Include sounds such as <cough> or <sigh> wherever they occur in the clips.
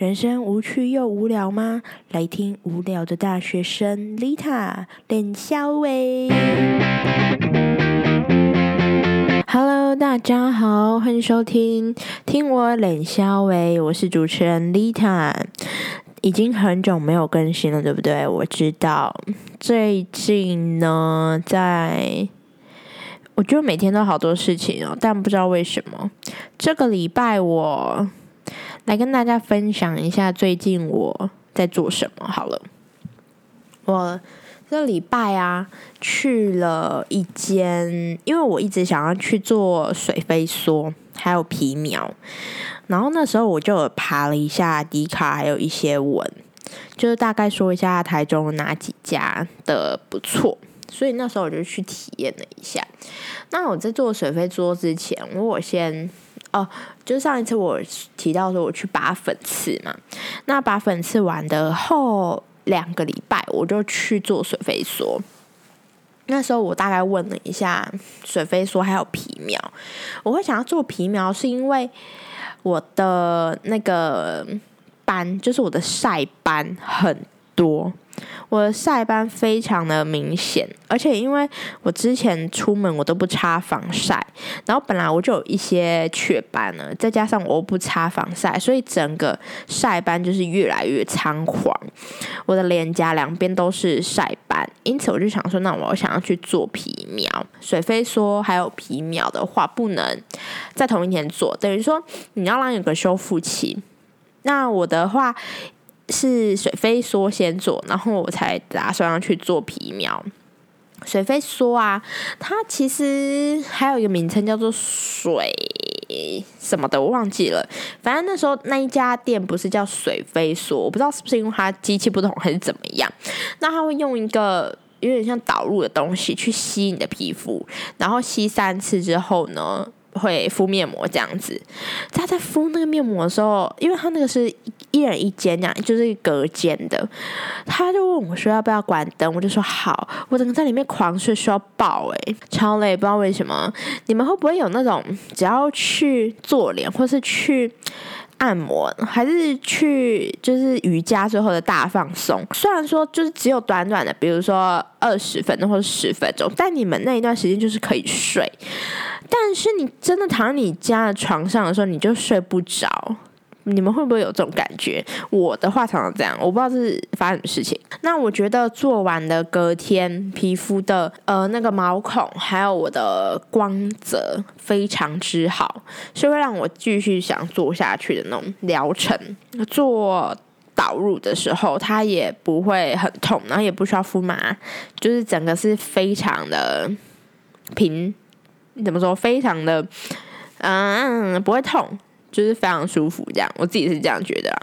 人生无趣又无聊吗？来听无聊的大学生 Lita 练肖伟。Hello，大家好，欢迎收听听我冷肖伟，我是主持人 Lita。已经很久没有更新了，对不对？我知道，最近呢，在我觉得每天都好多事情哦，但不知道为什么，这个礼拜我。来跟大家分享一下最近我在做什么。好了，我这礼拜啊去了一间，因为我一直想要去做水飞梭，还有皮苗。然后那时候我就爬了一下迪卡，还有一些文，就是大概说一下台中哪几家的不错。所以那时候我就去体验了一下。那我在做水飞梭之前，我先。哦，就上一次我提到说我去拔粉刺嘛，那拔粉刺完的后两个礼拜，我就去做水飞梭。那时候我大概问了一下水飞梭还有皮苗，我会想要做皮苗，是因为我的那个斑，就是我的晒斑很多。我的晒斑非常的明显，而且因为我之前出门我都不擦防晒，然后本来我就有一些雀斑了，再加上我不擦防晒，所以整个晒斑就是越来越猖狂。我的脸颊两边都是晒斑，因此我就想说，那我想要去做皮秒。水飞说还有皮秒的话，不能在同一天做，等于说你要让有个修复期。那我的话。是水飞梭先做，然后我才打算要去做皮苗。水飞梭啊，它其实还有一个名称叫做水什么的，我忘记了。反正那时候那一家店不是叫水飞梭，我不知道是不是因为它机器不同还是怎么样。那它会用一个有点像导入的东西去吸你的皮肤，然后吸三次之后呢？会敷面膜这样子，他在敷那个面膜的时候，因为他那个是一人一间这样，就是隔间的，他就问我说要不要关灯，我就说好，我整个在里面狂睡，需要爆诶，超累，不知道为什么。你们会不会有那种只要去做脸，或是去？按摩还是去就是瑜伽最后的大放松，虽然说就是只有短短的，比如说二十分钟或者十分钟，但你们那一段时间就是可以睡，但是你真的躺在你家的床上的时候，你就睡不着。你们会不会有这种感觉？我的话常常这样，我不知道是发生什么事情。那我觉得做完的隔天，皮肤的呃那个毛孔还有我的光泽非常之好，是会让我继续想做下去的那种疗程。做导入的时候，它也不会很痛，然后也不需要敷麻，就是整个是非常的平，怎么说？非常的嗯，不会痛。就是非常舒服，这样我自己是这样觉得。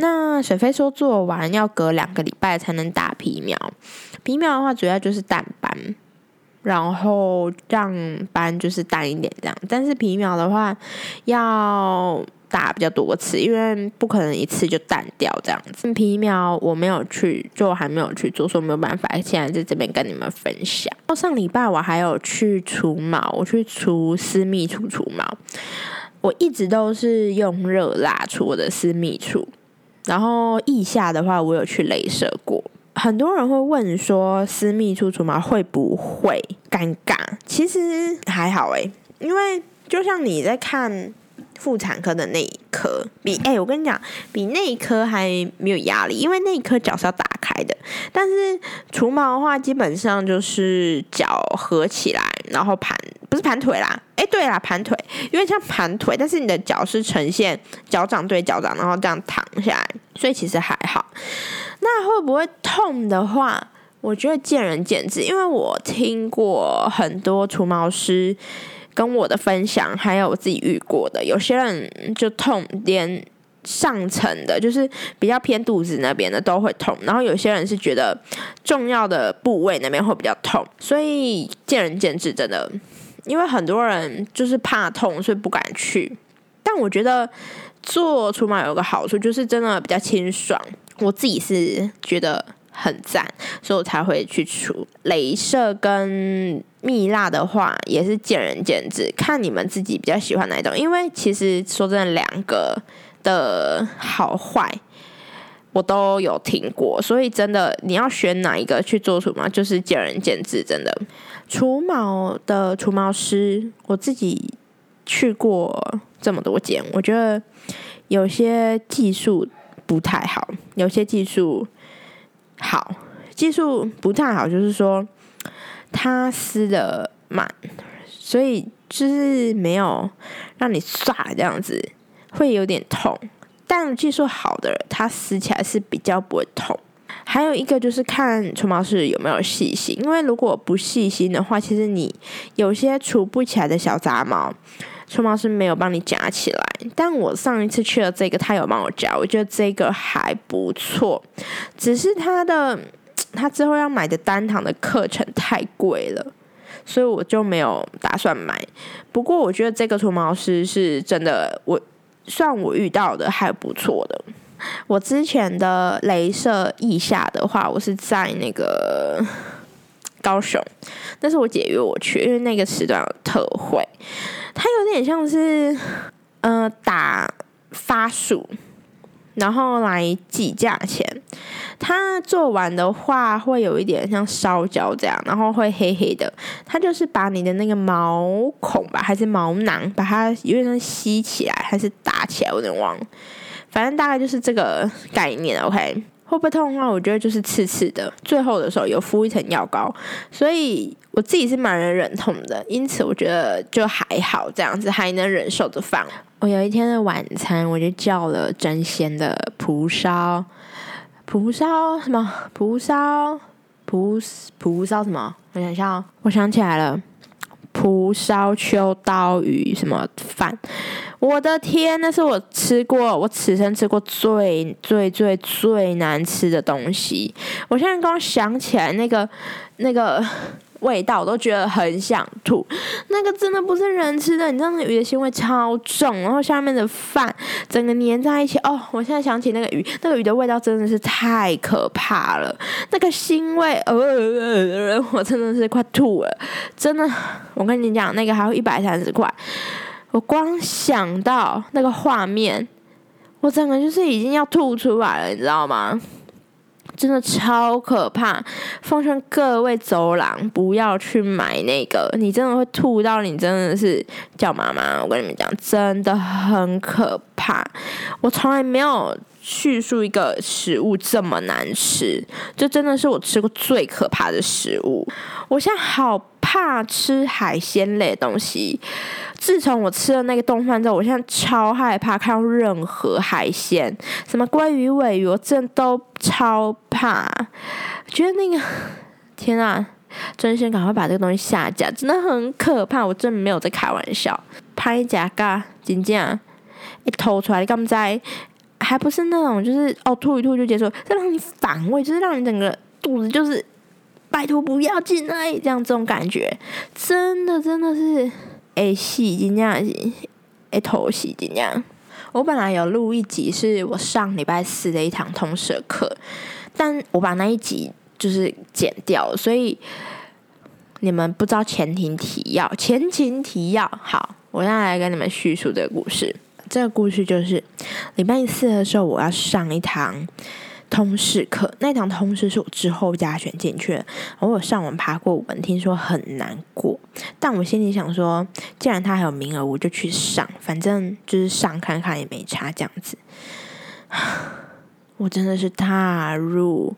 那水飞说做完要隔两个礼拜才能打皮苗，皮苗的话主要就是淡斑，然后让斑就是淡一点这样。但是皮苗的话要打比较多次，因为不可能一次就淡掉这样子。皮苗我没有去，就还没有去做，所以没有办法现在在这边跟你们分享。上礼拜我还有去除毛，我去除私密处除毛。我一直都是用热蜡除我的私密处，然后腋下的话，我有去镭射过。很多人会问说，私密处除毛会不会尴尬？其实还好诶，因为就像你在看。妇产科的那一科比哎，我跟你讲，比那一科还没有压力，因为那一科脚是要打开的。但是除毛的话，基本上就是脚合起来，然后盘不是盘腿啦，哎，对啦，盘腿，因为像盘腿，但是你的脚是呈现脚掌对脚掌，然后这样躺下来，所以其实还好。那会不会痛的话，我觉得见仁见智，因为我听过很多除毛师。跟我的分享，还有我自己遇过的，有些人就痛，连上层的，就是比较偏肚子那边的都会痛，然后有些人是觉得重要的部位那边会比较痛，所以见仁见智，真的，因为很多人就是怕痛，所以不敢去。但我觉得做除毛有个好处，就是真的比较清爽，我自己是觉得。很赞，所以我才会去除。镭射跟蜜蜡的话，也是见仁见智，看你们自己比较喜欢哪一种。因为其实说真的，两个的好坏，我都有听过。所以真的，你要选哪一个去做除毛，就是见仁见智。真的，除毛的除毛师，我自己去过这么多间，我觉得有些技术不太好，有些技术好，技术不太好，就是说它撕的慢，所以就是没有让你刷这样子。会有点痛，但技术好的它，撕起来是比较不会痛。还有一个就是看除毛师有没有细心，因为如果不细心的话，其实你有些除不起来的小杂毛，除毛师没有帮你夹起来。但我上一次去了这个，他有帮我夹，我觉得这个还不错。只是他的他之后要买的单堂的课程太贵了，所以我就没有打算买。不过我觉得这个除毛师是真的，我。算我遇到的还不错的。我之前的镭射腋下的话，我是在那个高雄，但是我姐约我去，因为那个时段有特惠。它有点像是，呃，打发数。然后来计价钱，它做完的话会有一点像烧焦这样，然后会黑黑的。它就是把你的那个毛孔吧，还是毛囊，把它有点像吸起来，还是打起来，我有点忘了。反正大概就是这个概念。OK，会不会痛的话，我觉得就是刺刺的。最后的时候有敷一层药膏，所以我自己是蛮能忍痛的，因此我觉得就还好，这样子还能忍受的放。我有一天的晚餐，我就叫了真鲜的蒲烧，蒲烧什么？蒲烧蒲蒲烧什么？我想想，我想起来了，蒲烧秋刀鱼什么饭？我的天，那是我吃过，我此生吃过最最最最难吃的东西。我现在刚想起来那个那个。<laughs> 味道我都觉得很想吐，那个真的不是人吃的，你知道那鱼的腥味超重，然后下面的饭整个粘在一起。哦，我现在想起那个鱼，那个鱼的味道真的是太可怕了，那个腥味，呃，呃呃我真的是快吐了，真的。我跟你讲，那个还有一百三十块，我光想到那个画面，我整个就是已经要吐出来了，你知道吗？真的超可怕！奉劝各位走廊不要去买那个，你真的会吐到，你真的是叫妈妈。我跟你们讲，真的很可怕。我从来没有叙述一个食物这么难吃，这真的是我吃过最可怕的食物。我现在好怕吃海鲜类东西。自从我吃了那个冻饭之后，我现在超害怕看到任何海鲜，什么鲑鱼、尾鱼，我真的都超怕。觉得那个天啊，真先赶快把这个东西下架，真的很可怕。我真的没有在开玩笑。拍假噶，真正一吐出来，你敢在？还不是那种，就是哦吐一吐就结束，这让你反胃，就是让你整个肚子就是拜托不要进来，这样这种感觉，真的真的是。诶，洗真正是诶，头洗真正。我本来有录一集，是我上礼拜四的一堂通识课，但我把那一集就是剪掉了，所以你们不知道前情提要。前情提要，好，我现在来跟你们叙述这个故事。这个故事就是礼拜四的时候，我要上一堂。通识课那堂通识是我之后加选进去的，我有上网爬过文，听说很难过，但我心里想说，既然他还有名额，我就去上，反正就是上看看也没差这样子。<sighs> 我真的是踏入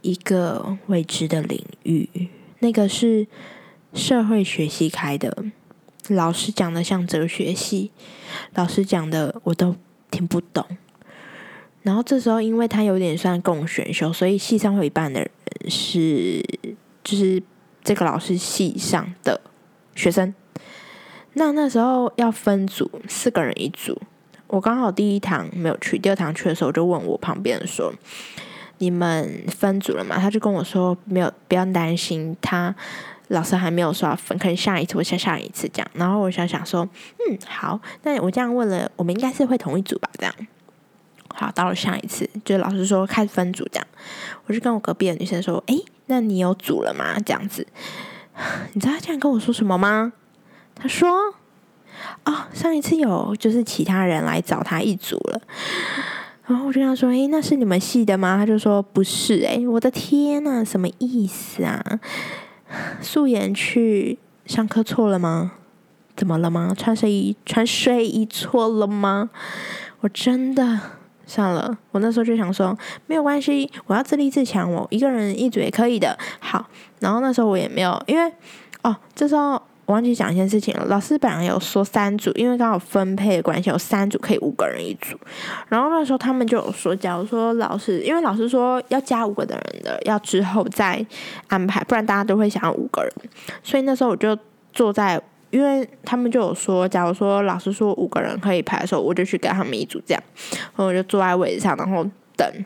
一个未知的领域，那个是社会学系开的，老师讲的像哲学系，老师讲的我都听不懂。然后这时候，因为他有点算共选修，所以系上会一半的人是就是这个老师系上的学生。那那时候要分组，四个人一组。我刚好第一堂没有去，第二堂去的时候，就问我旁边说：“你们分组了吗？”他就跟我说：“没有，不要担心，他老师还没有说要分，可能下一次或下下一次这样。”然后我想想说：“嗯，好，那我这样问了，我们应该是会同一组吧？这样。”好，到了下一次，就老师说开始分组这样，我就跟我隔壁的女生说：“哎，那你有组了吗？”这样子，<laughs> 你知道他竟然跟我说什么吗？他说：“哦，上一次有就是其他人来找他一组了。然后我就跟他说：“诶，那是你们系的吗？”他就说：“不是。”诶，我的天呐，什么意思啊？素颜去上课错了吗？怎么了吗？穿睡衣穿睡衣错了吗？我真的算了。我那时候就想说，没有关系，我要自立自强，我一个人一组也可以的。好，然后那时候我也没有，因为哦，这时候。我忘记讲一件事情了。老师本来有说三组，因为刚好分配的关系，有三组可以五个人一组。然后那时候他们就有说，假如说老师，因为老师说要加五个的人的，要之后再安排，不然大家都会想要五个人。所以那时候我就坐在，因为他们就有说，假如说老师说五个人可以排的时候，我就去跟他们一组这样。然后我就坐在位置上，然后等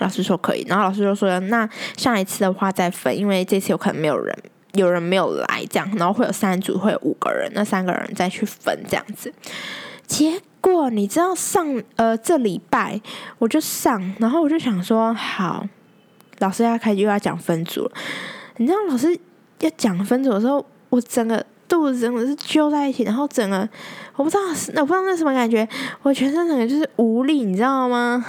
老师说可以。然后老师就说，那下一次的话再分，因为这次有可能没有人。有人没有来，这样，然后会有三组，会有五个人，那三个人再去分这样子。结果你知道上呃这礼拜我就上，然后我就想说好，老师要开又要讲分组了。你知道老师要讲分组的时候，我整个肚子真的是揪在一起，然后整个我不知道我不知道那什么感觉，我全身整个就是无力，你知道吗？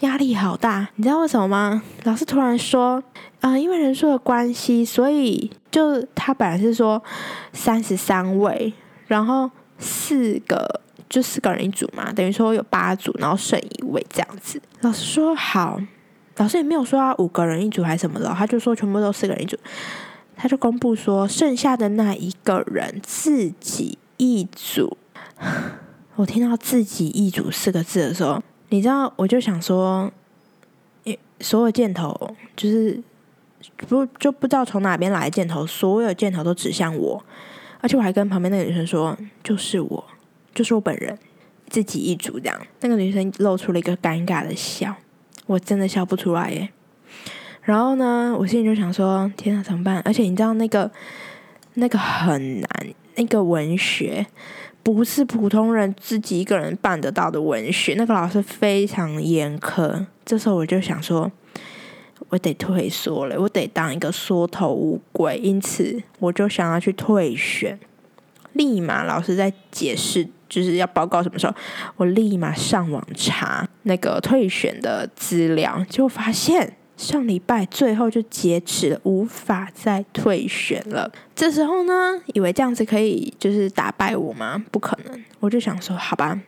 压力好大，你知道为什么吗？老师突然说。啊，因为人数的关系，所以就他本来是说三十三位，然后四个就四个人一组嘛，等于说有八组，然后剩一位这样子。老师说好，老师也没有说要五个人一组还是什么的，他就说全部都四个人一组，他就公布说剩下的那一个人自己一组。我听到“自己一组” <sighs> 四个字的时候，你知道，我就想说，所有箭头就是。不就不知道从哪边来的箭头，所有箭头都指向我，而且我还跟旁边那个女生说，就是我，就是我本人，自己一组这样。那个女生露出了一个尴尬的笑，我真的笑不出来耶。然后呢，我心里就想说，天啊，怎么办？而且你知道那个那个很难，那个文学不是普通人自己一个人办得到的文学，那个老师非常严苛。这时候我就想说。我得退缩了，我得当一个缩头乌龟，因此我就想要去退选。立马老师在解释就是要报告什么时候，我立马上网查那个退选的资料，就发现上礼拜最后就截止了，无法再退选了。这时候呢，以为这样子可以就是打败我吗？不可能，我就想说，好吧，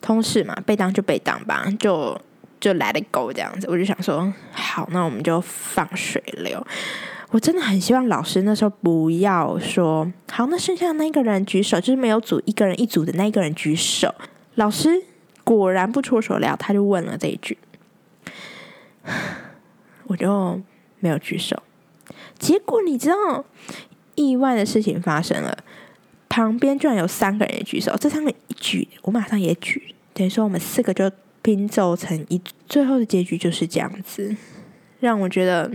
通事嘛，被当就被当吧，就。就 let it go 这样子，我就想说，好，那我们就放水流。我真的很希望老师那时候不要说，好，那剩下的那个人举手，就是没有组一个人一组的那个人举手。老师果然不出所料，他就问了这一句，我就没有举手。结果你知道，意外的事情发生了，旁边居然有三个人也举手，这三个一举，我马上也举，等于说我们四个就。拼凑成一，最后的结局就是这样子，让我觉得，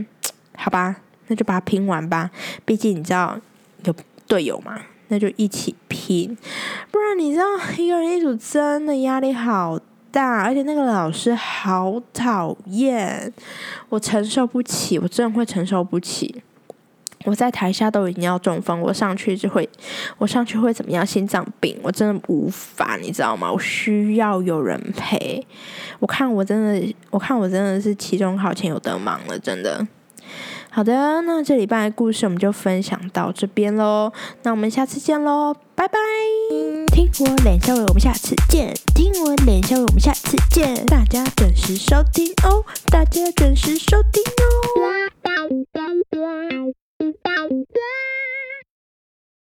好吧，那就把它拼完吧。毕竟你知道有队友嘛，那就一起拼。不然你知道一个人一组真的压力好大，而且那个老师好讨厌，我承受不起，我真的会承受不起。我在台下都已经要中风，我上去就会，我上去会怎么样？心脏病，我真的无法，你知道吗？我需要有人陪。我看我真的，我看我真的是期中考前有得忙了，真的。好的，那这礼拜的故事我们就分享到这边喽，那我们下次见喽，拜拜！听我脸笑伟，我们下次见；听我脸笑伟，我们下次见。大家准时收听哦，大家准时收听哦。